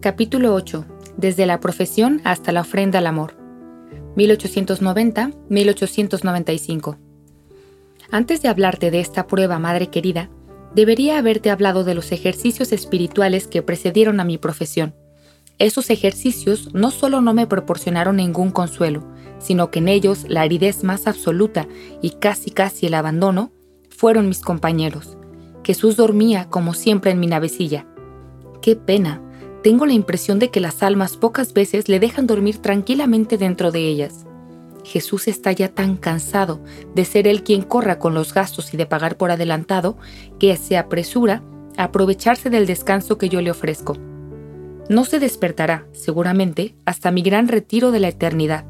Capítulo 8. Desde la profesión hasta la ofrenda al amor. 1890-1895. Antes de hablarte de esta prueba, madre querida, debería haberte hablado de los ejercicios espirituales que precedieron a mi profesión. Esos ejercicios no solo no me proporcionaron ningún consuelo, sino que en ellos la aridez más absoluta y casi casi el abandono fueron mis compañeros. Jesús dormía como siempre en mi navecilla. Qué pena, tengo la impresión de que las almas pocas veces le dejan dormir tranquilamente dentro de ellas. Jesús está ya tan cansado de ser él quien corra con los gastos y de pagar por adelantado que se apresura a aprovecharse del descanso que yo le ofrezco. No se despertará, seguramente, hasta mi gran retiro de la eternidad.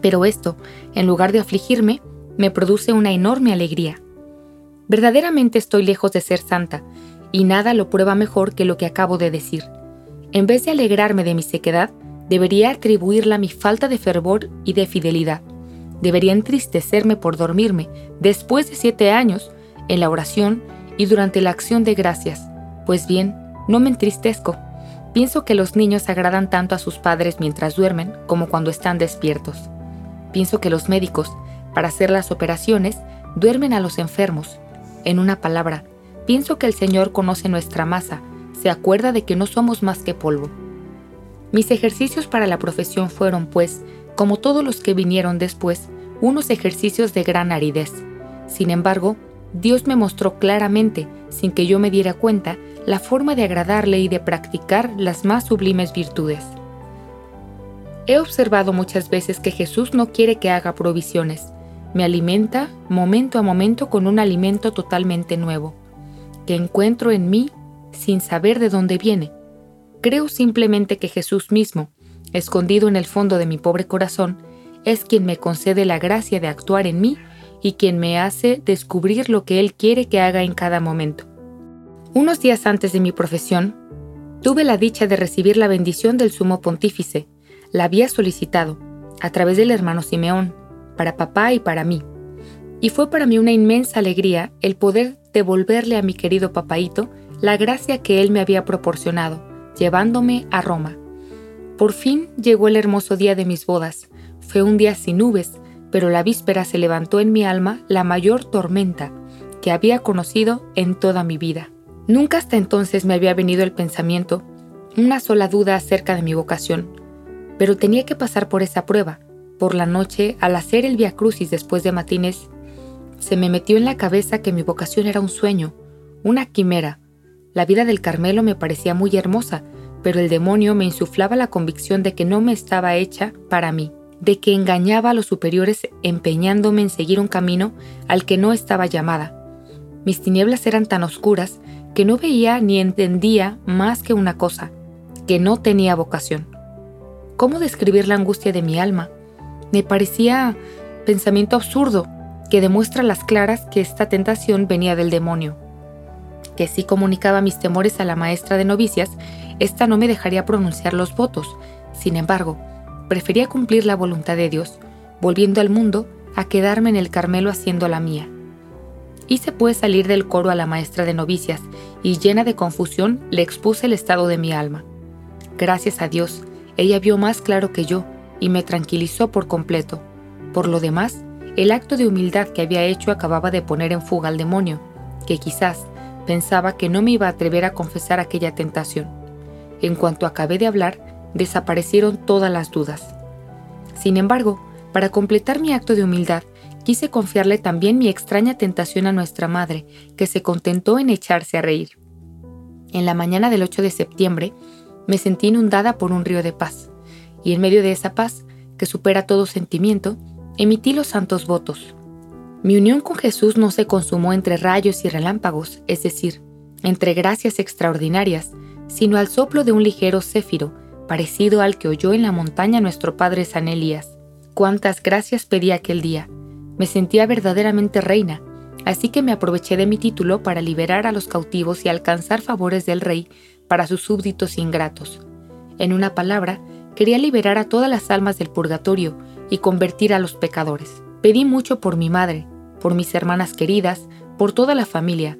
Pero esto, en lugar de afligirme, me produce una enorme alegría. Verdaderamente estoy lejos de ser santa, y nada lo prueba mejor que lo que acabo de decir. En vez de alegrarme de mi sequedad, debería atribuirla a mi falta de fervor y de fidelidad. Debería entristecerme por dormirme, después de siete años, en la oración y durante la acción de gracias. Pues bien, no me entristezco. Pienso que los niños agradan tanto a sus padres mientras duermen como cuando están despiertos. Pienso que los médicos, para hacer las operaciones, duermen a los enfermos. En una palabra, pienso que el Señor conoce nuestra masa se acuerda de que no somos más que polvo. Mis ejercicios para la profesión fueron, pues, como todos los que vinieron después, unos ejercicios de gran aridez. Sin embargo, Dios me mostró claramente, sin que yo me diera cuenta, la forma de agradarle y de practicar las más sublimes virtudes. He observado muchas veces que Jesús no quiere que haga provisiones. Me alimenta momento a momento con un alimento totalmente nuevo, que encuentro en mí sin saber de dónde viene. Creo simplemente que Jesús mismo, escondido en el fondo de mi pobre corazón, es quien me concede la gracia de actuar en mí y quien me hace descubrir lo que Él quiere que haga en cada momento. Unos días antes de mi profesión, tuve la dicha de recibir la bendición del sumo pontífice. La había solicitado, a través del hermano Simeón, para papá y para mí. Y fue para mí una inmensa alegría el poder devolverle a mi querido papaito la gracia que Él me había proporcionado, llevándome a Roma. Por fin llegó el hermoso día de mis bodas. Fue un día sin nubes, pero la víspera se levantó en mi alma la mayor tormenta que había conocido en toda mi vida. Nunca hasta entonces me había venido el pensamiento, una sola duda acerca de mi vocación, pero tenía que pasar por esa prueba. Por la noche, al hacer el Via Crucis después de matines, se me metió en la cabeza que mi vocación era un sueño, una quimera, la vida del Carmelo me parecía muy hermosa, pero el demonio me insuflaba la convicción de que no me estaba hecha para mí, de que engañaba a los superiores empeñándome en seguir un camino al que no estaba llamada. Mis tinieblas eran tan oscuras que no veía ni entendía más que una cosa, que no tenía vocación. ¿Cómo describir la angustia de mi alma? Me parecía pensamiento absurdo que demuestra a las claras que esta tentación venía del demonio que si comunicaba mis temores a la maestra de novicias, ésta no me dejaría pronunciar los votos. Sin embargo, prefería cumplir la voluntad de Dios, volviendo al mundo a quedarme en el Carmelo haciendo la mía. Hice pues salir del coro a la maestra de novicias y llena de confusión le expuse el estado de mi alma. Gracias a Dios, ella vio más claro que yo y me tranquilizó por completo. Por lo demás, el acto de humildad que había hecho acababa de poner en fuga al demonio, que quizás, Pensaba que no me iba a atrever a confesar aquella tentación. En cuanto acabé de hablar, desaparecieron todas las dudas. Sin embargo, para completar mi acto de humildad, quise confiarle también mi extraña tentación a nuestra madre, que se contentó en echarse a reír. En la mañana del 8 de septiembre, me sentí inundada por un río de paz, y en medio de esa paz, que supera todo sentimiento, emití los santos votos. Mi unión con Jesús no se consumó entre rayos y relámpagos, es decir, entre gracias extraordinarias, sino al soplo de un ligero céfiro, parecido al que oyó en la montaña nuestro padre San Elías. Cuántas gracias pedí aquel día. Me sentía verdaderamente reina, así que me aproveché de mi título para liberar a los cautivos y alcanzar favores del rey para sus súbditos ingratos. En una palabra, quería liberar a todas las almas del purgatorio y convertir a los pecadores. Pedí mucho por mi madre, por mis hermanas queridas, por toda la familia,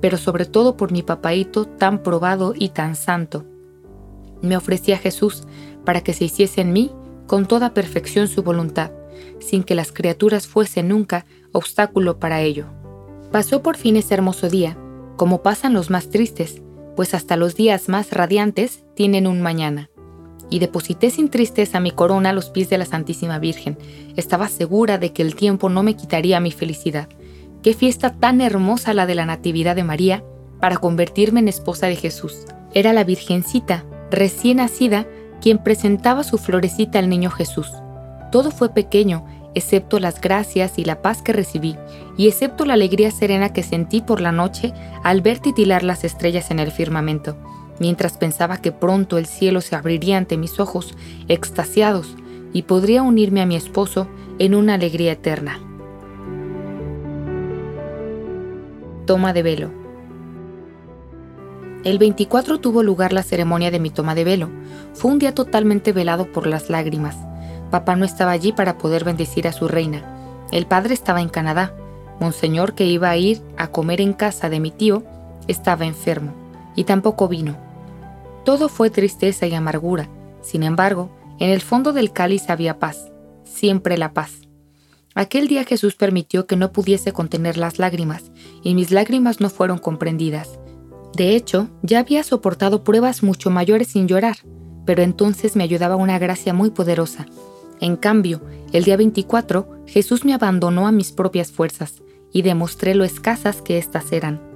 pero sobre todo por mi papaito tan probado y tan santo. Me ofrecí a Jesús para que se hiciese en mí con toda perfección su voluntad, sin que las criaturas fuesen nunca obstáculo para ello. Pasó por fin ese hermoso día, como pasan los más tristes, pues hasta los días más radiantes tienen un mañana. Y deposité sin tristeza mi corona a los pies de la Santísima Virgen. Estaba segura de que el tiempo no me quitaría mi felicidad. Qué fiesta tan hermosa la de la Natividad de María para convertirme en esposa de Jesús. Era la Virgencita, recién nacida, quien presentaba su florecita al niño Jesús. Todo fue pequeño, excepto las gracias y la paz que recibí, y excepto la alegría serena que sentí por la noche al ver titilar las estrellas en el firmamento, mientras pensaba que pronto el cielo se abriría ante mis ojos, extasiados, y podría unirme a mi esposo en una alegría eterna. Toma de velo. El 24 tuvo lugar la ceremonia de mi toma de velo. Fue un día totalmente velado por las lágrimas. Papá no estaba allí para poder bendecir a su reina. El padre estaba en Canadá. Monseñor, que iba a ir a comer en casa de mi tío, estaba enfermo y tampoco vino. Todo fue tristeza y amargura. Sin embargo, en el fondo del cáliz había paz, siempre la paz. Aquel día Jesús permitió que no pudiese contener las lágrimas, y mis lágrimas no fueron comprendidas. De hecho, ya había soportado pruebas mucho mayores sin llorar, pero entonces me ayudaba una gracia muy poderosa. En cambio, el día 24, Jesús me abandonó a mis propias fuerzas y demostré lo escasas que éstas eran.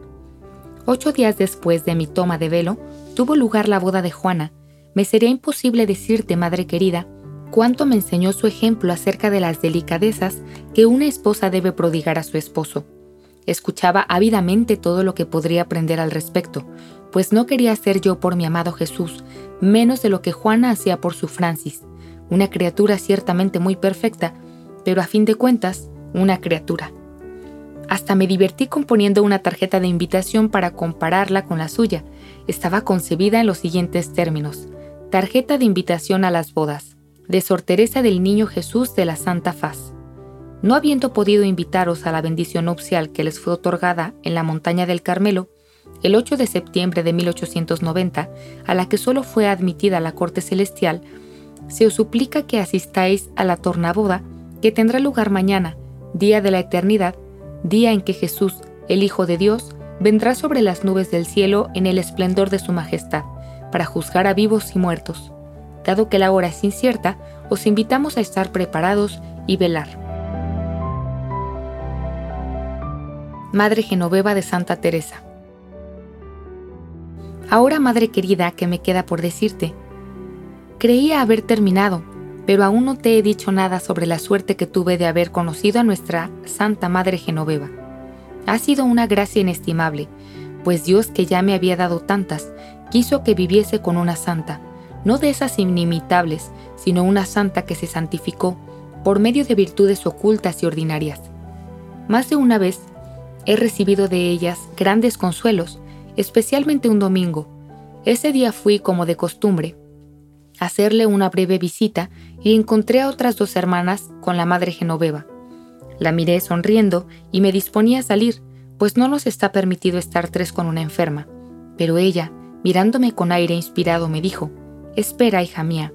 Ocho días después de mi toma de velo, tuvo lugar la boda de Juana. Me sería imposible decirte, madre querida, cuánto me enseñó su ejemplo acerca de las delicadezas que una esposa debe prodigar a su esposo. Escuchaba ávidamente todo lo que podría aprender al respecto, pues no quería ser yo por mi amado Jesús, menos de lo que Juana hacía por su Francis, una criatura ciertamente muy perfecta, pero a fin de cuentas, una criatura. Hasta me divertí componiendo una tarjeta de invitación para compararla con la suya. Estaba concebida en los siguientes términos. Tarjeta de invitación a las bodas, de Sor Teresa del Niño Jesús de la Santa Faz. No habiendo podido invitaros a la bendición nupcial que les fue otorgada en la montaña del Carmelo, el 8 de septiembre de 1890, a la que solo fue admitida la corte celestial, se os suplica que asistáis a la tornaboda que tendrá lugar mañana, día de la eternidad, día en que Jesús, el Hijo de Dios, vendrá sobre las nubes del cielo en el esplendor de su majestad, para juzgar a vivos y muertos. Dado que la hora es incierta, os invitamos a estar preparados y velar. Madre Genoveva de Santa Teresa. Ahora, Madre querida, que me queda por decirte. Creía haber terminado, pero aún no te he dicho nada sobre la suerte que tuve de haber conocido a nuestra Santa Madre Genoveva. Ha sido una gracia inestimable, pues Dios que ya me había dado tantas, quiso que viviese con una santa, no de esas inimitables, sino una santa que se santificó por medio de virtudes ocultas y ordinarias. Más de una vez He recibido de ellas grandes consuelos, especialmente un domingo. Ese día fui, como de costumbre, a hacerle una breve visita y encontré a otras dos hermanas con la madre Genoveva. La miré sonriendo y me disponía a salir, pues no nos está permitido estar tres con una enferma. Pero ella, mirándome con aire inspirado, me dijo, Espera, hija mía.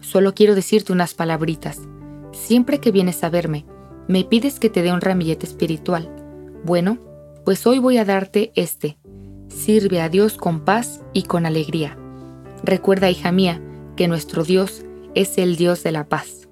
Solo quiero decirte unas palabritas. Siempre que vienes a verme, me pides que te dé un ramillete espiritual. Bueno, pues hoy voy a darte este. Sirve a Dios con paz y con alegría. Recuerda, hija mía, que nuestro Dios es el Dios de la paz.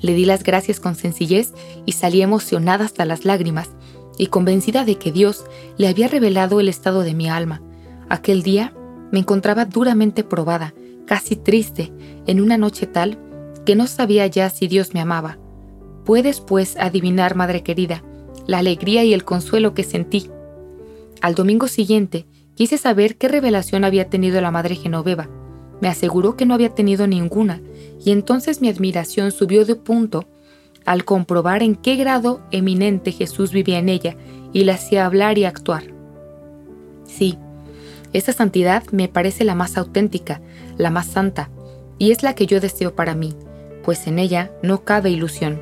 Le di las gracias con sencillez y salí emocionada hasta las lágrimas y convencida de que Dios le había revelado el estado de mi alma. Aquel día me encontraba duramente probada, casi triste, en una noche tal que no sabía ya si Dios me amaba. Puedes, pues, adivinar, madre querida, la alegría y el consuelo que sentí. Al domingo siguiente, quise saber qué revelación había tenido la Madre Genoveva. Me aseguró que no había tenido ninguna, y entonces mi admiración subió de punto al comprobar en qué grado eminente Jesús vivía en ella y la hacía hablar y actuar. Sí, esa santidad me parece la más auténtica, la más santa, y es la que yo deseo para mí, pues en ella no cabe ilusión.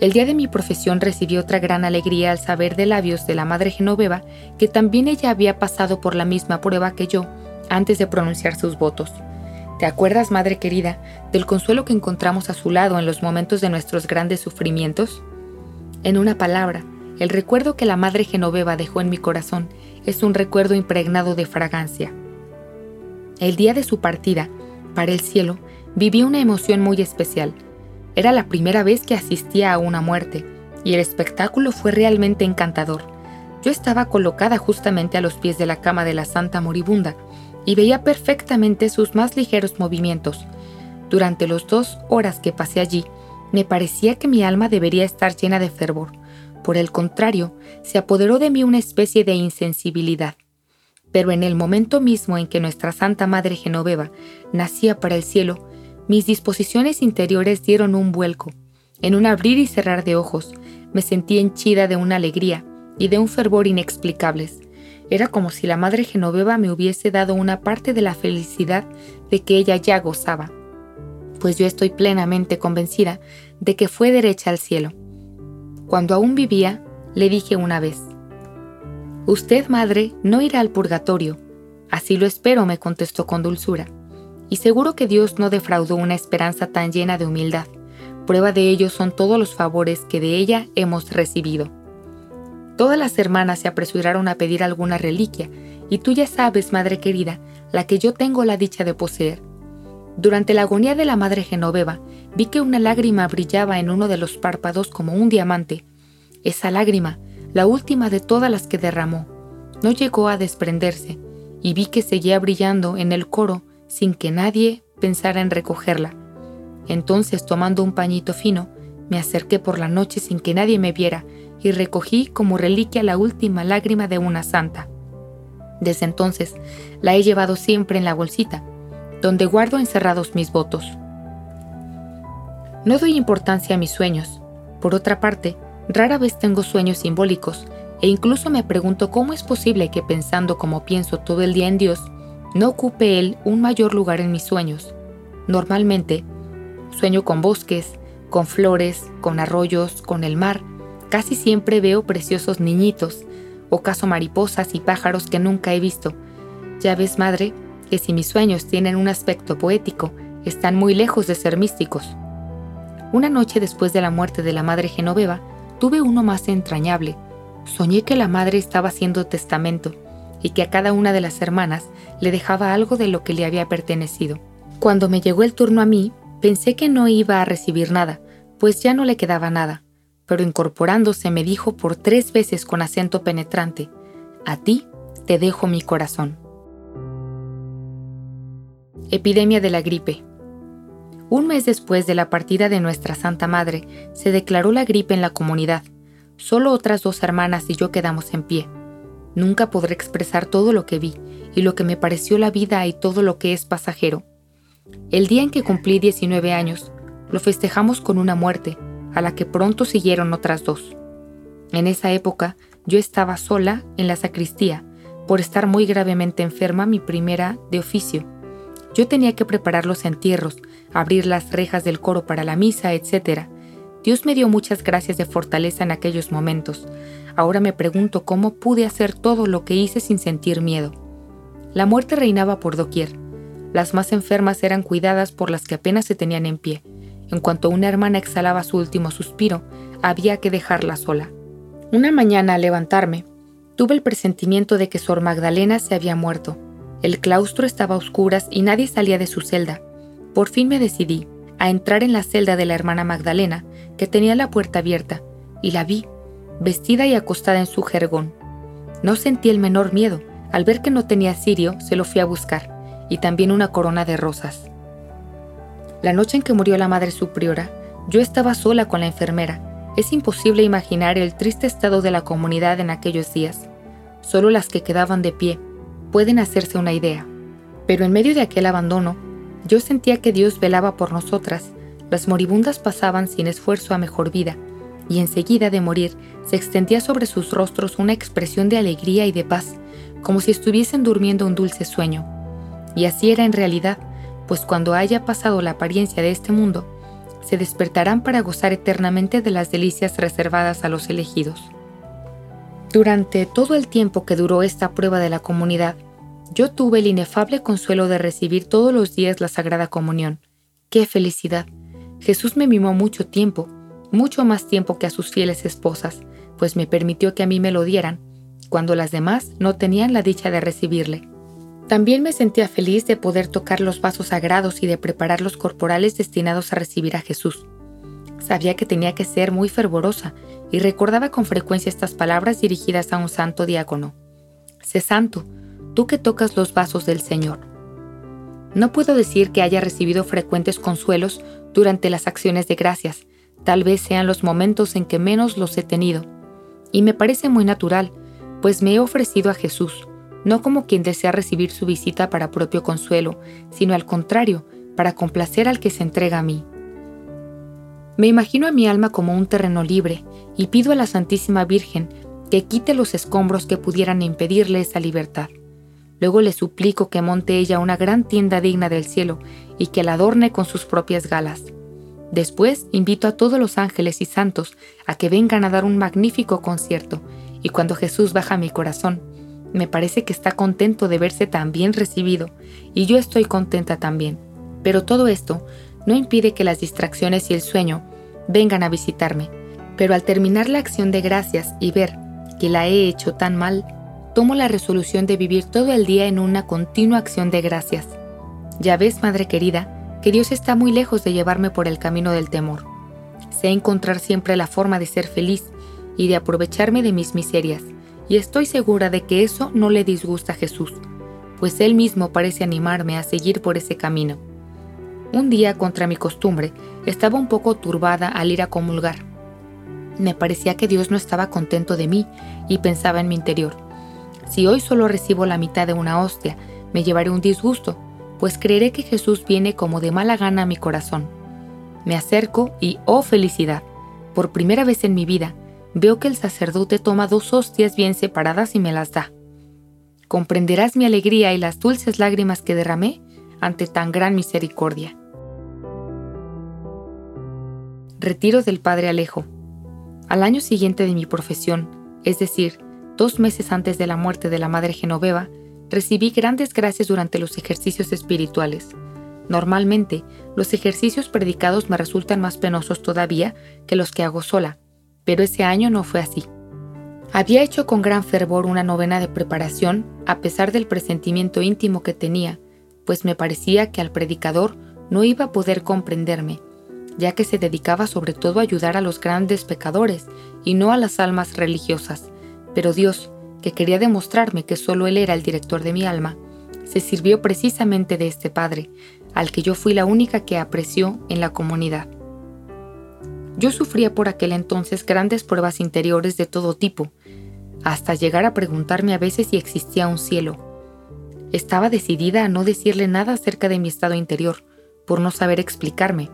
El día de mi profesión recibí otra gran alegría al saber de labios de la Madre Genoveva que también ella había pasado por la misma prueba que yo antes de pronunciar sus votos. ¿Te acuerdas, Madre querida, del consuelo que encontramos a su lado en los momentos de nuestros grandes sufrimientos? En una palabra, el recuerdo que la Madre Genoveva dejó en mi corazón es un recuerdo impregnado de fragancia. El día de su partida, para el cielo, viví una emoción muy especial. Era la primera vez que asistía a una muerte, y el espectáculo fue realmente encantador. Yo estaba colocada justamente a los pies de la cama de la Santa Moribunda, y veía perfectamente sus más ligeros movimientos. Durante las dos horas que pasé allí, me parecía que mi alma debería estar llena de fervor. Por el contrario, se apoderó de mí una especie de insensibilidad. Pero en el momento mismo en que nuestra Santa Madre Genoveva nacía para el cielo, mis disposiciones interiores dieron un vuelco. En un abrir y cerrar de ojos, me sentí henchida de una alegría y de un fervor inexplicables. Era como si la Madre Genoveva me hubiese dado una parte de la felicidad de que ella ya gozaba, pues yo estoy plenamente convencida de que fue derecha al cielo. Cuando aún vivía, le dije una vez, Usted, madre, no irá al purgatorio. Así lo espero, me contestó con dulzura. Y seguro que Dios no defraudó una esperanza tan llena de humildad. Prueba de ello son todos los favores que de ella hemos recibido. Todas las hermanas se apresuraron a pedir alguna reliquia, y tú ya sabes, madre querida, la que yo tengo la dicha de poseer. Durante la agonía de la madre Genoveva, vi que una lágrima brillaba en uno de los párpados como un diamante. Esa lágrima, la última de todas las que derramó, no llegó a desprenderse, y vi que seguía brillando en el coro sin que nadie pensara en recogerla. Entonces, tomando un pañito fino, me acerqué por la noche sin que nadie me viera y recogí como reliquia la última lágrima de una santa. Desde entonces la he llevado siempre en la bolsita, donde guardo encerrados mis votos. No doy importancia a mis sueños. Por otra parte, rara vez tengo sueños simbólicos e incluso me pregunto cómo es posible que pensando como pienso todo el día en Dios, no ocupe Él un mayor lugar en mis sueños. Normalmente, sueño con bosques, con flores, con arroyos, con el mar, Casi siempre veo preciosos niñitos, o caso mariposas y pájaros que nunca he visto. Ya ves, madre, que si mis sueños tienen un aspecto poético, están muy lejos de ser místicos. Una noche después de la muerte de la madre Genoveva, tuve uno más entrañable. Soñé que la madre estaba haciendo testamento y que a cada una de las hermanas le dejaba algo de lo que le había pertenecido. Cuando me llegó el turno a mí, pensé que no iba a recibir nada, pues ya no le quedaba nada pero incorporándose me dijo por tres veces con acento penetrante, A ti te dejo mi corazón. Epidemia de la gripe. Un mes después de la partida de nuestra Santa Madre, se declaró la gripe en la comunidad. Solo otras dos hermanas y yo quedamos en pie. Nunca podré expresar todo lo que vi y lo que me pareció la vida y todo lo que es pasajero. El día en que cumplí 19 años, lo festejamos con una muerte, a la que pronto siguieron otras dos. En esa época yo estaba sola en la sacristía, por estar muy gravemente enferma mi primera de oficio. Yo tenía que preparar los entierros, abrir las rejas del coro para la misa, etc. Dios me dio muchas gracias de fortaleza en aquellos momentos. Ahora me pregunto cómo pude hacer todo lo que hice sin sentir miedo. La muerte reinaba por doquier. Las más enfermas eran cuidadas por las que apenas se tenían en pie. En cuanto una hermana exhalaba su último suspiro, había que dejarla sola. Una mañana al levantarme, tuve el presentimiento de que Sor Magdalena se había muerto. El claustro estaba a oscuras y nadie salía de su celda. Por fin me decidí a entrar en la celda de la hermana Magdalena, que tenía la puerta abierta, y la vi, vestida y acostada en su jergón. No sentí el menor miedo. Al ver que no tenía cirio, se lo fui a buscar, y también una corona de rosas. La noche en que murió la madre superiora, yo estaba sola con la enfermera. Es imposible imaginar el triste estado de la comunidad en aquellos días. Solo las que quedaban de pie pueden hacerse una idea. Pero en medio de aquel abandono, yo sentía que Dios velaba por nosotras. Las moribundas pasaban sin esfuerzo a mejor vida, y enseguida de morir se extendía sobre sus rostros una expresión de alegría y de paz, como si estuviesen durmiendo un dulce sueño. Y así era en realidad pues cuando haya pasado la apariencia de este mundo, se despertarán para gozar eternamente de las delicias reservadas a los elegidos. Durante todo el tiempo que duró esta prueba de la comunidad, Yo tuve el inefable consuelo de recibir todos los días la Sagrada Comunión. ¡Qué felicidad! Jesús me mimó mucho tiempo, mucho más tiempo que a sus fieles esposas, pues me permitió que a mí me lo dieran, cuando las demás no tenían la dicha de recibirle. También me sentía feliz de poder tocar los vasos sagrados y de preparar los corporales destinados a recibir a Jesús. Sabía que tenía que ser muy fervorosa y recordaba con frecuencia estas palabras dirigidas a un santo diácono. Sé santo, tú que tocas los vasos del Señor. No puedo decir que haya recibido frecuentes consuelos durante las acciones de gracias, tal vez sean los momentos en que menos los he tenido. Y me parece muy natural, pues me he ofrecido a Jesús, no como quien desea recibir su visita para propio consuelo, sino al contrario, para complacer al que se entrega a mí. Me imagino a mi alma como un terreno libre y pido a la Santísima Virgen que quite los escombros que pudieran impedirle esa libertad. Luego le suplico que monte ella una gran tienda digna del cielo y que la adorne con sus propias galas. Después invito a todos los ángeles y santos a que vengan a dar un magnífico concierto, y cuando Jesús baja mi corazón, me parece que está contento de verse tan bien recibido, y yo estoy contenta también. Pero todo esto no impide que las distracciones y el sueño vengan a visitarme. Pero al terminar la acción de gracias y ver que la he hecho tan mal, tomo la resolución de vivir todo el día en una continua acción de gracias. Ya ves, Madre querida, que Dios está muy lejos de llevarme por el camino del temor. Sé encontrar siempre la forma de ser feliz y de aprovecharme de mis miserias y estoy segura de que eso no le disgusta a Jesús, pues él mismo parece animarme a seguir por ese camino. Un día, contra mi costumbre, estaba un poco turbada al ir a comulgar. Me parecía que Dios no estaba contento de mí y pensaba en mi interior. Si hoy solo recibo la mitad de una hostia, me llevaré un disgusto, pues creeré que Jesús viene como de mala gana a mi corazón. Me acerco y, oh felicidad, por primera vez en mi vida, veo que el sacerdote toma dos hostias bien separadas y me las da. Comprenderás mi alegría y las dulces lágrimas que derramé ante tan gran misericordia. Retiro del Padre Alejo. Al año siguiente de mi profesión, es decir, dos meses antes de la muerte de la Madre Genoveva, recibí grandes gracias durante los ejercicios espirituales. Normalmente, los ejercicios predicados me resultan más penosos todavía que los que hago sola, pero ese año no fue así. Había hecho con gran fervor una novena de preparación, a pesar del presentimiento íntimo que tenía, pues me parecía que al predicador no iba a poder comprenderme, ya que se dedicaba sobre todo a ayudar a los grandes pecadores y no a las almas religiosas. Pero Dios, que quería demostrarme que solo Él era el director de mi alma, se sirvió precisamente de este Padre, al que yo fui la única que apreció en la comunidad. Yo sufría por aquel entonces grandes pruebas interiores de todo tipo, hasta llegar a preguntarme a veces si existía un cielo. Estaba decidida a no decirle nada acerca de mi estado interior, por no saber explicarme,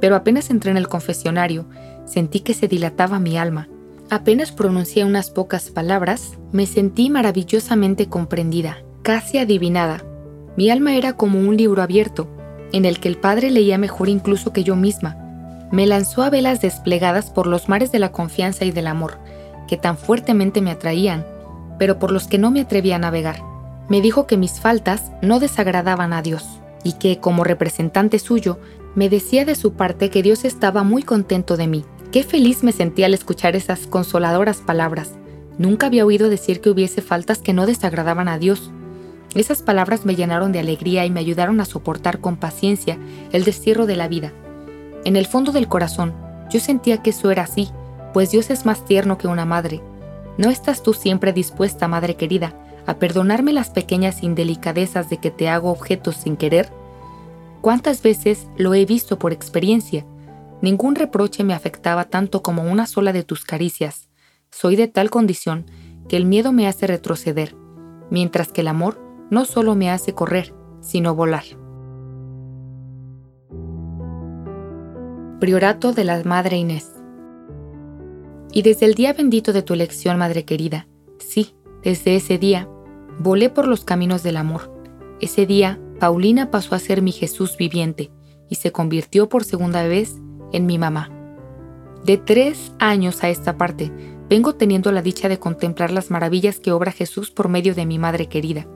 pero apenas entré en el confesionario, sentí que se dilataba mi alma. Apenas pronuncié unas pocas palabras, me sentí maravillosamente comprendida, casi adivinada. Mi alma era como un libro abierto, en el que el Padre leía mejor incluso que yo misma, me lanzó a velas desplegadas por los mares de la confianza y del amor, que tan fuertemente me atraían, pero por los que no me atrevía a navegar. Me dijo que mis faltas no desagradaban a Dios, y que, como representante suyo, me decía de su parte que Dios estaba muy contento de mí. Qué feliz me sentía al escuchar esas consoladoras palabras. Nunca había oído decir que hubiese faltas que no desagradaban a Dios. Esas palabras me llenaron de alegría y me ayudaron a soportar con paciencia el destierro de la vida. En el fondo del corazón, yo sentía que eso era así, pues Dios es más tierno que una madre. ¿No estás tú siempre dispuesta, madre querida, a perdonarme las pequeñas indelicadezas de que te hago objetos sin querer? ¿Cuántas veces lo he visto por experiencia? Ningún reproche me afectaba tanto como una sola de tus caricias. Soy de tal condición que el miedo me hace retroceder, mientras que el amor no solo me hace correr, sino volar. Priorato de la Madre Inés. Y desde el día bendito de tu elección, Madre querida, sí, desde ese día, volé por los caminos del amor. Ese día, Paulina pasó a ser mi Jesús viviente y se convirtió por segunda vez en mi mamá. De tres años a esta parte, vengo teniendo la dicha de contemplar las maravillas que obra Jesús por medio de mi Madre querida.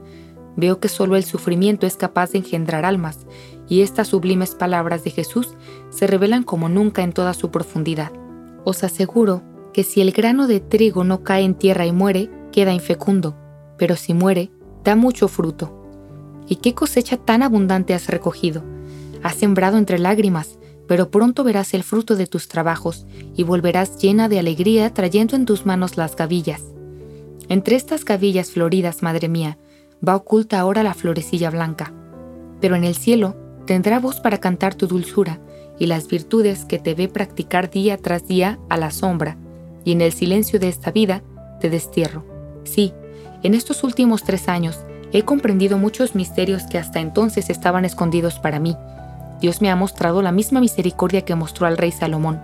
Veo que solo el sufrimiento es capaz de engendrar almas, y estas sublimes palabras de Jesús se revelan como nunca en toda su profundidad. Os aseguro que si el grano de trigo no cae en tierra y muere, queda infecundo, pero si muere, da mucho fruto. ¿Y qué cosecha tan abundante has recogido? Has sembrado entre lágrimas, pero pronto verás el fruto de tus trabajos y volverás llena de alegría trayendo en tus manos las gavillas. Entre estas gavillas floridas, madre mía, va oculta ahora la florecilla blanca, pero en el cielo tendrá voz para cantar tu dulzura y las virtudes que te ve practicar día tras día a la sombra, y en el silencio de esta vida te destierro. Sí, en estos últimos tres años he comprendido muchos misterios que hasta entonces estaban escondidos para mí. Dios me ha mostrado la misma misericordia que mostró al rey Salomón.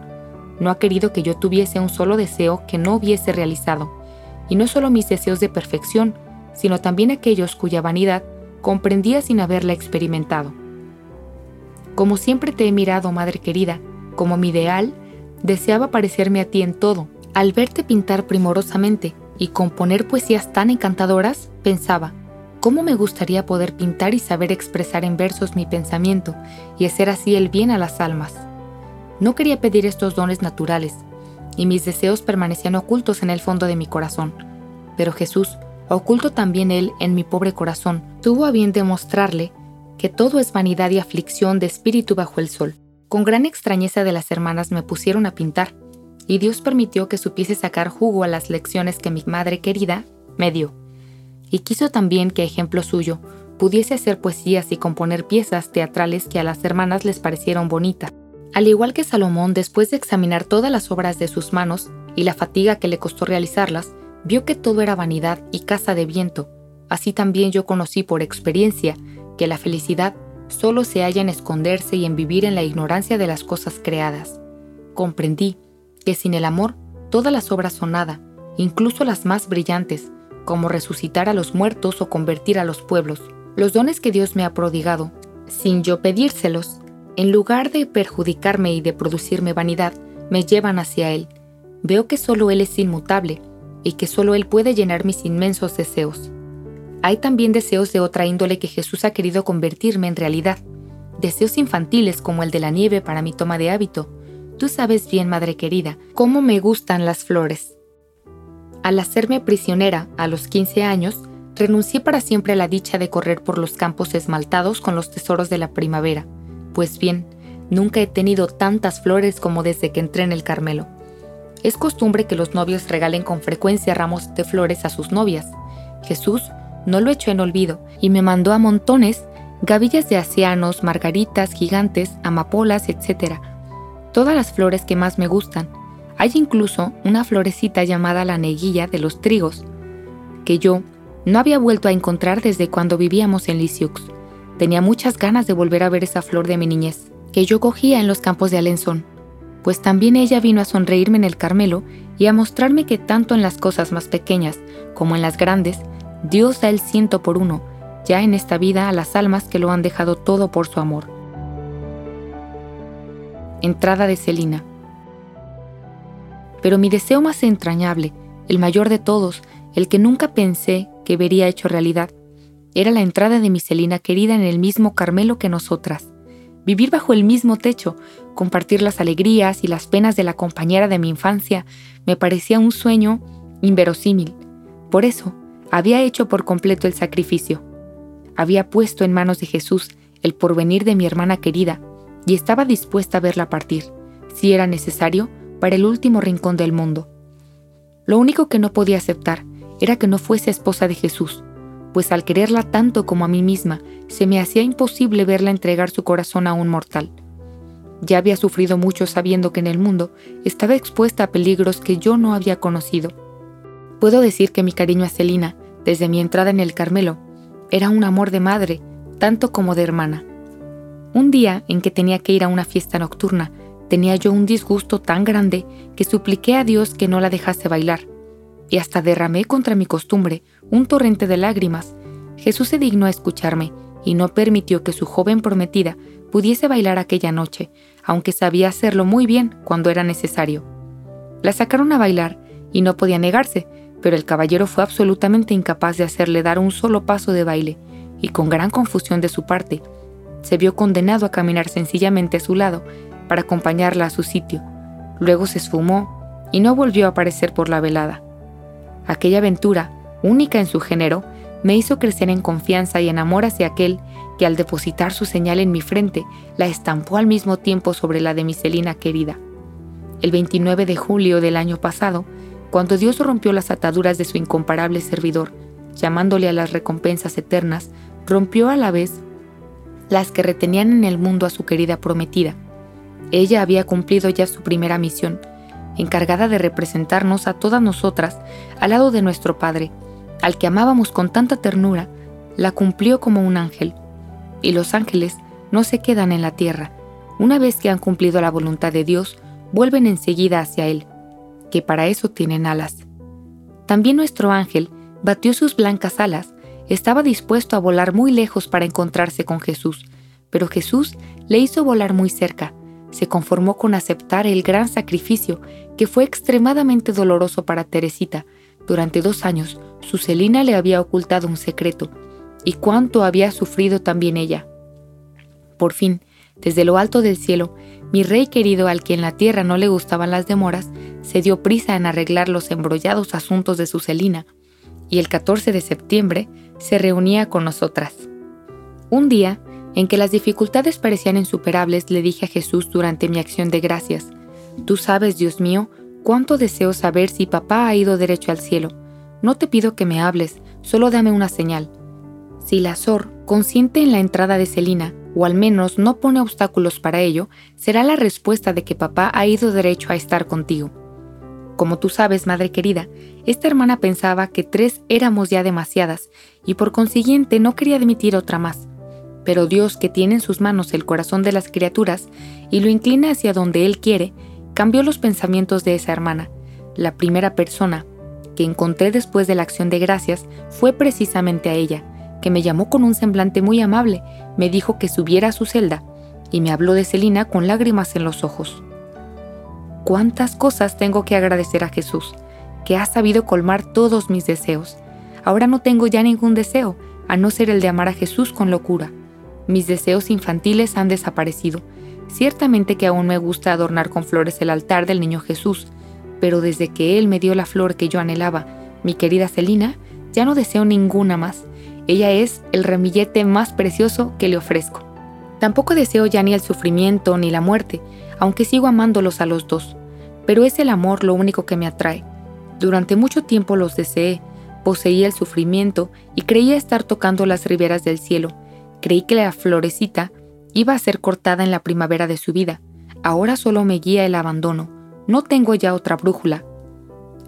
No ha querido que yo tuviese un solo deseo que no hubiese realizado, y no solo mis deseos de perfección, sino también aquellos cuya vanidad comprendía sin haberla experimentado. Como siempre te he mirado, madre querida, como mi ideal, deseaba parecerme a ti en todo. Al verte pintar primorosamente y componer poesías tan encantadoras, pensaba, ¿cómo me gustaría poder pintar y saber expresar en versos mi pensamiento y hacer así el bien a las almas? No quería pedir estos dones naturales, y mis deseos permanecían ocultos en el fondo de mi corazón. Pero Jesús, oculto también él en mi pobre corazón, tuvo a bien demostrarle que todo es vanidad y aflicción de espíritu bajo el sol. Con gran extrañeza de las hermanas me pusieron a pintar, y Dios permitió que supiese sacar jugo a las lecciones que mi madre querida me dio. Y quiso también que, ejemplo suyo, pudiese hacer poesías y componer piezas teatrales que a las hermanas les parecieron bonitas. Al igual que Salomón, después de examinar todas las obras de sus manos y la fatiga que le costó realizarlas, vio que todo era vanidad y caza de viento. Así también yo conocí por experiencia que la felicidad solo se halla en esconderse y en vivir en la ignorancia de las cosas creadas. Comprendí que sin el amor todas las obras son nada, incluso las más brillantes, como resucitar a los muertos o convertir a los pueblos. Los dones que Dios me ha prodigado, sin yo pedírselos, en lugar de perjudicarme y de producirme vanidad, me llevan hacia Él. Veo que solo Él es inmutable y que solo Él puede llenar mis inmensos deseos. Hay también deseos de otra índole que Jesús ha querido convertirme en realidad. Deseos infantiles como el de la nieve para mi toma de hábito. Tú sabes bien, madre querida, cómo me gustan las flores. Al hacerme prisionera a los 15 años, renuncié para siempre a la dicha de correr por los campos esmaltados con los tesoros de la primavera. Pues bien, nunca he tenido tantas flores como desde que entré en el Carmelo. Es costumbre que los novios regalen con frecuencia ramos de flores a sus novias. Jesús no lo echó en olvido y me mandó a montones gavillas de asianos, margaritas, gigantes, amapolas, etc. Todas las flores que más me gustan. Hay incluso una florecita llamada la neguilla de los trigos, que yo no había vuelto a encontrar desde cuando vivíamos en Lisieux. Tenía muchas ganas de volver a ver esa flor de mi niñez, que yo cogía en los campos de Alençon, pues también ella vino a sonreírme en el Carmelo y a mostrarme que tanto en las cosas más pequeñas como en las grandes, Dios da el ciento por uno, ya en esta vida a las almas que lo han dejado todo por su amor. Entrada de Celina. Pero mi deseo más entrañable, el mayor de todos, el que nunca pensé que vería hecho realidad, era la entrada de mi Celina querida en el mismo Carmelo que nosotras. Vivir bajo el mismo techo, compartir las alegrías y las penas de la compañera de mi infancia, me parecía un sueño inverosímil. Por eso, había hecho por completo el sacrificio. Había puesto en manos de Jesús el porvenir de mi hermana querida y estaba dispuesta a verla partir, si era necesario, para el último rincón del mundo. Lo único que no podía aceptar era que no fuese esposa de Jesús, pues al quererla tanto como a mí misma, se me hacía imposible verla entregar su corazón a un mortal. Ya había sufrido mucho sabiendo que en el mundo estaba expuesta a peligros que yo no había conocido. Puedo decir que mi cariño a Celina, desde mi entrada en el Carmelo, era un amor de madre, tanto como de hermana. Un día en que tenía que ir a una fiesta nocturna, tenía yo un disgusto tan grande que supliqué a Dios que no la dejase bailar, y hasta derramé contra mi costumbre un torrente de lágrimas. Jesús se dignó a escucharme y no permitió que su joven prometida pudiese bailar aquella noche, aunque sabía hacerlo muy bien cuando era necesario. La sacaron a bailar y no podía negarse, pero el caballero fue absolutamente incapaz de hacerle dar un solo paso de baile, y con gran confusión de su parte, se vio condenado a caminar sencillamente a su lado para acompañarla a su sitio. Luego se esfumó y no volvió a aparecer por la velada. Aquella aventura, única en su género, me hizo crecer en confianza y en amor hacia aquel que al depositar su señal en mi frente la estampó al mismo tiempo sobre la de mi Celina querida. El 29 de julio del año pasado, cuando Dios rompió las ataduras de su incomparable servidor, llamándole a las recompensas eternas, rompió a la vez las que retenían en el mundo a su querida prometida. Ella había cumplido ya su primera misión, encargada de representarnos a todas nosotras al lado de nuestro Padre, al que amábamos con tanta ternura, la cumplió como un ángel. Y los ángeles no se quedan en la tierra. Una vez que han cumplido la voluntad de Dios, vuelven enseguida hacia Él, que para eso tienen alas. También nuestro ángel batió sus blancas alas, estaba dispuesto a volar muy lejos para encontrarse con Jesús, pero Jesús le hizo volar muy cerca, se conformó con aceptar el gran sacrificio que fue extremadamente doloroso para Teresita. Durante dos años, su Celina le había ocultado un secreto, y cuánto había sufrido también ella. Por fin, desde lo alto del cielo, mi rey querido al que en la tierra no le gustaban las demoras, se dio prisa en arreglar los embrollados asuntos de su Celina, y el 14 de septiembre se reunía con nosotras. Un día, en que las dificultades parecían insuperables, le dije a Jesús durante mi acción de gracias, Tú sabes, Dios mío, cuánto deseo saber si papá ha ido derecho al cielo. No te pido que me hables, solo dame una señal. Si la Sor consiente en la entrada de Celina, o al menos no pone obstáculos para ello, será la respuesta de que papá ha ido derecho a estar contigo. Como tú sabes, madre querida, esta hermana pensaba que tres éramos ya demasiadas, y por consiguiente no quería admitir otra más. Pero Dios, que tiene en sus manos el corazón de las criaturas y lo inclina hacia donde Él quiere, cambió los pensamientos de esa hermana. La primera persona que encontré después de la acción de gracias fue precisamente a ella, que me llamó con un semblante muy amable, me dijo que subiera a su celda y me habló de Celina con lágrimas en los ojos. Cuántas cosas tengo que agradecer a Jesús, que ha sabido colmar todos mis deseos. Ahora no tengo ya ningún deseo, a no ser el de amar a Jesús con locura. Mis deseos infantiles han desaparecido. Ciertamente que aún me gusta adornar con flores el altar del niño Jesús, pero desde que Él me dio la flor que yo anhelaba, mi querida Celina, ya no deseo ninguna más. Ella es el remillete más precioso que le ofrezco. Tampoco deseo ya ni el sufrimiento ni la muerte, aunque sigo amándolos a los dos. Pero es el amor lo único que me atrae. Durante mucho tiempo los deseé, poseía el sufrimiento y creía estar tocando las riberas del cielo, Creí que la florecita iba a ser cortada en la primavera de su vida. Ahora solo me guía el abandono. No tengo ya otra brújula.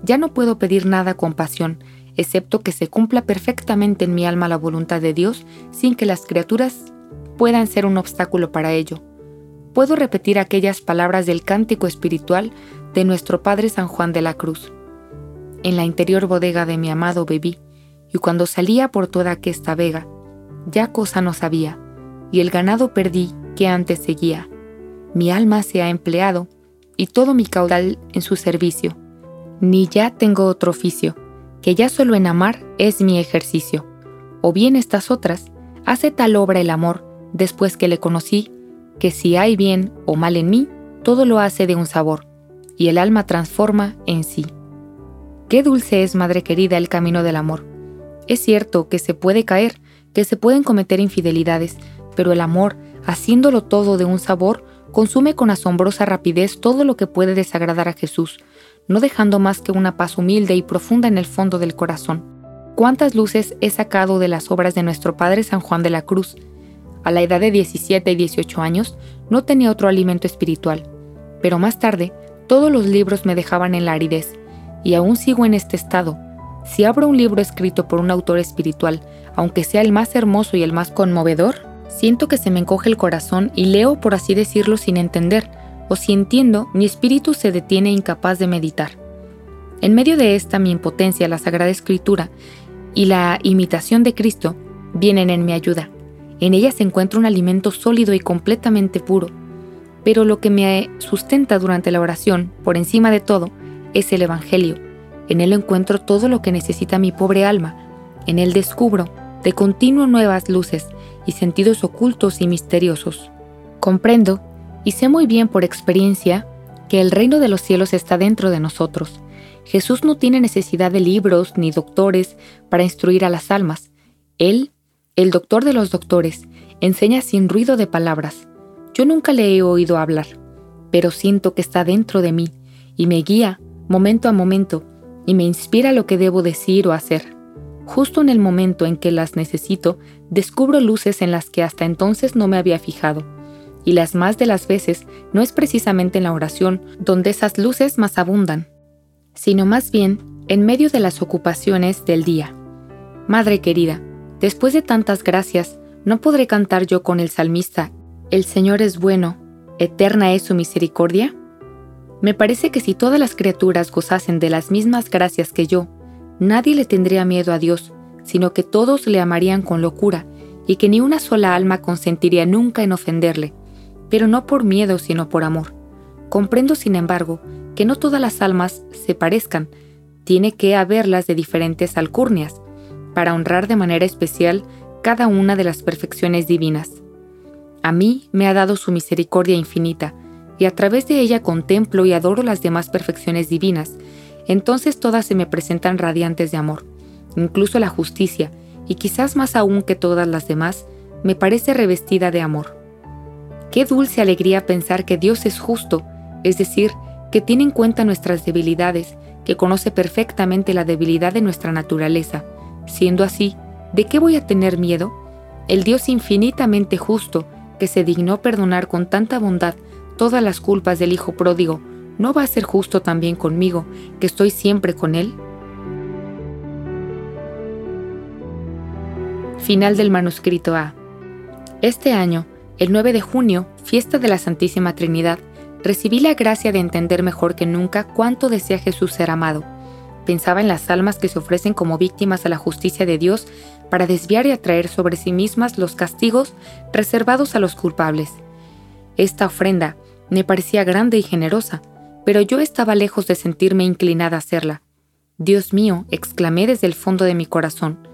Ya no puedo pedir nada con pasión, excepto que se cumpla perfectamente en mi alma la voluntad de Dios sin que las criaturas puedan ser un obstáculo para ello. Puedo repetir aquellas palabras del cántico espiritual de nuestro Padre San Juan de la Cruz. En la interior bodega de mi amado bebí, y cuando salía por toda aquesta vega, ya cosa no sabía, y el ganado perdí que antes seguía. Mi alma se ha empleado, y todo mi caudal en su servicio. Ni ya tengo otro oficio, que ya solo en amar es mi ejercicio. O bien estas otras, hace tal obra el amor, después que le conocí, que si hay bien o mal en mí, todo lo hace de un sabor, y el alma transforma en sí. Qué dulce es, madre querida, el camino del amor. Es cierto que se puede caer, que se pueden cometer infidelidades, pero el amor, haciéndolo todo de un sabor, consume con asombrosa rapidez todo lo que puede desagradar a Jesús, no dejando más que una paz humilde y profunda en el fondo del corazón. ¿Cuántas luces he sacado de las obras de nuestro Padre San Juan de la Cruz? A la edad de 17 y 18 años no tenía otro alimento espiritual, pero más tarde todos los libros me dejaban en la aridez, y aún sigo en este estado. Si abro un libro escrito por un autor espiritual, aunque sea el más hermoso y el más conmovedor, siento que se me encoge el corazón y leo, por así decirlo, sin entender, o si entiendo, mi espíritu se detiene incapaz de meditar. En medio de esta mi impotencia, la Sagrada Escritura y la imitación de Cristo vienen en mi ayuda. En ella se encuentra un alimento sólido y completamente puro. Pero lo que me sustenta durante la oración, por encima de todo, es el Evangelio. En él encuentro todo lo que necesita mi pobre alma. En él descubro de continuo nuevas luces y sentidos ocultos y misteriosos. Comprendo, y sé muy bien por experiencia, que el reino de los cielos está dentro de nosotros. Jesús no tiene necesidad de libros ni doctores para instruir a las almas. Él, el doctor de los doctores, enseña sin ruido de palabras. Yo nunca le he oído hablar, pero siento que está dentro de mí y me guía momento a momento y me inspira lo que debo decir o hacer. Justo en el momento en que las necesito, descubro luces en las que hasta entonces no me había fijado. Y las más de las veces no es precisamente en la oración donde esas luces más abundan, sino más bien en medio de las ocupaciones del día. Madre querida, después de tantas gracias, ¿no podré cantar yo con el salmista, El Señor es bueno, eterna es su misericordia? Me parece que si todas las criaturas gozasen de las mismas gracias que yo, nadie le tendría miedo a Dios, sino que todos le amarían con locura, y que ni una sola alma consentiría nunca en ofenderle, pero no por miedo, sino por amor. Comprendo, sin embargo, que no todas las almas se parezcan, tiene que haberlas de diferentes alcurnias, para honrar de manera especial cada una de las perfecciones divinas. A mí me ha dado su misericordia infinita, y a través de ella contemplo y adoro las demás perfecciones divinas, entonces todas se me presentan radiantes de amor. Incluso la justicia, y quizás más aún que todas las demás, me parece revestida de amor. Qué dulce alegría pensar que Dios es justo, es decir, que tiene en cuenta nuestras debilidades, que conoce perfectamente la debilidad de nuestra naturaleza. Siendo así, ¿de qué voy a tener miedo? El Dios infinitamente justo, que se dignó perdonar con tanta bondad todas las culpas del Hijo pródigo, ¿no va a ser justo también conmigo, que estoy siempre con Él? Final del manuscrito A. Este año, el 9 de junio, fiesta de la Santísima Trinidad, recibí la gracia de entender mejor que nunca cuánto desea Jesús ser amado. Pensaba en las almas que se ofrecen como víctimas a la justicia de Dios para desviar y atraer sobre sí mismas los castigos reservados a los culpables. Esta ofrenda me parecía grande y generosa, pero yo estaba lejos de sentirme inclinada a hacerla. Dios mío, exclamé desde el fondo de mi corazón,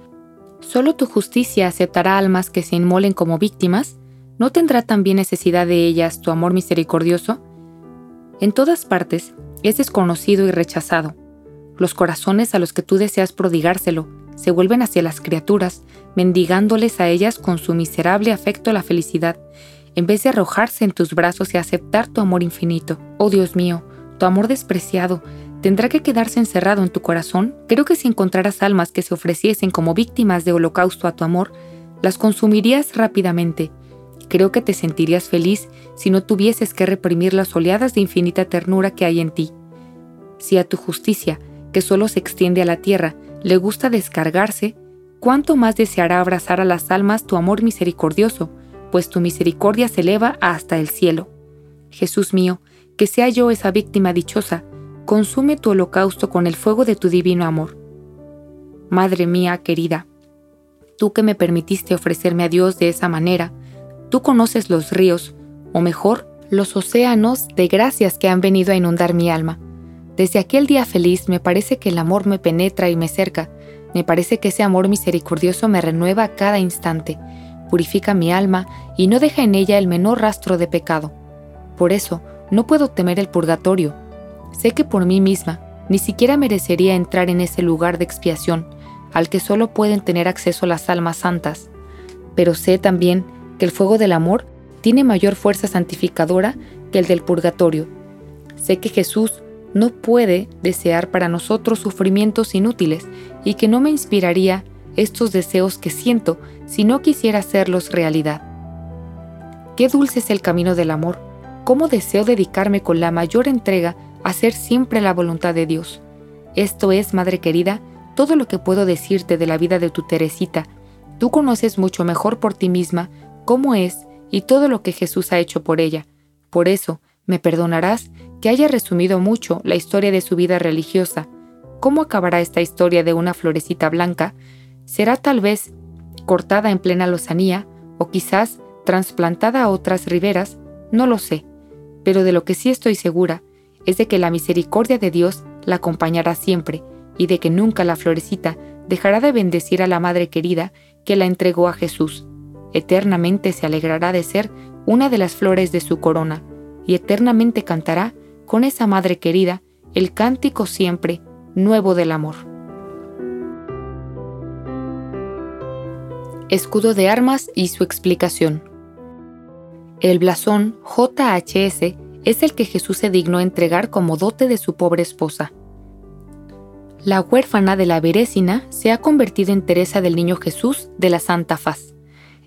¿solo tu justicia aceptará almas que se inmolen como víctimas? ¿No tendrá también necesidad de ellas tu amor misericordioso? En todas partes es desconocido y rechazado. Los corazones a los que tú deseas prodigárselo se vuelven hacia las criaturas, mendigándoles a ellas con su miserable afecto la felicidad, en vez de arrojarse en tus brazos y aceptar tu amor infinito. Oh Dios mío, tu amor despreciado, ¿tendrá que quedarse encerrado en tu corazón? Creo que si encontraras almas que se ofreciesen como víctimas de holocausto a tu amor, las consumirías rápidamente. Creo que te sentirías feliz si no tuvieses que reprimir las oleadas de infinita ternura que hay en ti. Si a tu justicia, que solo se extiende a la tierra, le gusta descargarse, ¿cuánto más deseará abrazar a las almas tu amor misericordioso, pues tu misericordia se eleva hasta el cielo. Jesús mío, que sea yo esa víctima dichosa, consume tu holocausto con el fuego de tu divino amor. Madre mía querida, tú que me permitiste ofrecerme a Dios de esa manera, tú conoces los ríos, o mejor, los océanos de gracias que han venido a inundar mi alma. Desde aquel día feliz me parece que el amor me penetra y me cerca, me parece que ese amor misericordioso me renueva cada instante, purifica mi alma y no deja en ella el menor rastro de pecado. Por eso, no puedo temer el purgatorio. Sé que por mí misma ni siquiera merecería entrar en ese lugar de expiación al que solo pueden tener acceso las almas santas. Pero sé también que el fuego del amor tiene mayor fuerza santificadora que el del purgatorio. Sé que Jesús no puede desear para nosotros sufrimientos inútiles y que no me inspiraría estos deseos que siento si no quisiera hacerlos realidad. Qué dulce es el camino del amor, cómo deseo dedicarme con la mayor entrega a hacer siempre la voluntad de Dios. Esto es, Madre querida, todo lo que puedo decirte de la vida de tu Teresita. Tú conoces mucho mejor por ti misma cómo es y todo lo que Jesús ha hecho por ella. Por eso, me perdonarás que haya resumido mucho la historia de su vida religiosa. ¿Cómo acabará esta historia de una florecita blanca? será tal vez cortada en plena lozanía o quizás trasplantada a otras riberas, no lo sé, pero de lo que sí estoy segura es de que la misericordia de Dios la acompañará siempre y de que nunca la florecita dejará de bendecir a la Madre querida que la entregó a Jesús. Eternamente se alegrará de ser una de las flores de su corona, y eternamente cantará con esa madre querida el cántico siempre nuevo del amor. Escudo de armas y su explicación. El blasón JHS es el que Jesús se dignó entregar como dote de su pobre esposa. La huérfana de la Berécina se ha convertido en Teresa del Niño Jesús de la Santa Faz.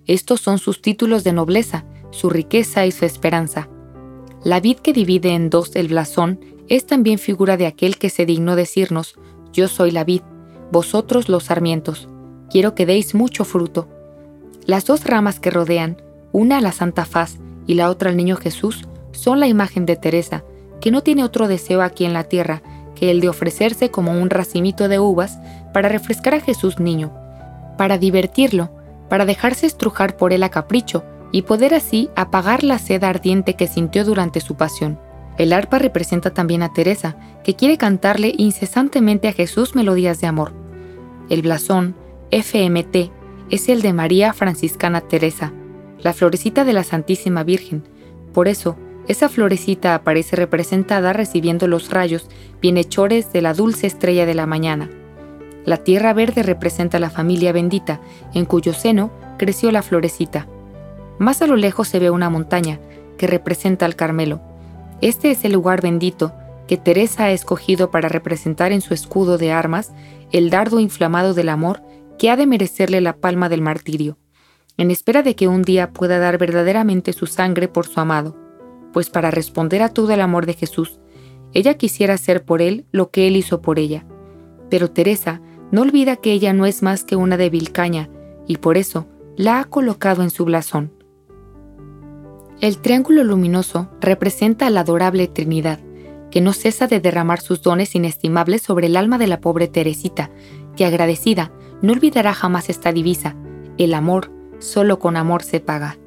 Estos son sus títulos de nobleza, su riqueza y su esperanza. La vid que divide en dos el blasón es también figura de aquel que se dignó decirnos, yo soy la vid, vosotros los sarmientos, quiero que deis mucho fruto. Las dos ramas que rodean, una la Santa Faz y la otra al Niño Jesús, son la imagen de Teresa, que no tiene otro deseo aquí en la tierra que el de ofrecerse como un racimito de uvas para refrescar a Jesús niño, para divertirlo, para dejarse estrujar por él a capricho y poder así apagar la sed ardiente que sintió durante su pasión. El arpa representa también a Teresa, que quiere cantarle incesantemente a Jesús melodías de amor. El blasón, FMT, es el de María Franciscana Teresa, la florecita de la Santísima Virgen. Por eso, esa florecita aparece representada recibiendo los rayos bienhechores de la dulce estrella de la mañana. La tierra verde representa la familia bendita, en cuyo seno creció la florecita. Más a lo lejos se ve una montaña, que representa al Carmelo. Este es el lugar bendito que Teresa ha escogido para representar en su escudo de armas el dardo inflamado del amor que ha de merecerle la palma del martirio, en espera de que un día pueda dar verdaderamente su sangre por su amado, pues para responder a todo el amor de Jesús, ella quisiera hacer por él lo que él hizo por ella. Pero Teresa no olvida que ella no es más que una débil caña, y por eso la ha colocado en su blasón. El triángulo luminoso representa a la adorable Trinidad, que no cesa de derramar sus dones inestimables sobre el alma de la pobre Teresita, que agradecida no olvidará jamás esta divisa, el amor, solo con amor se paga.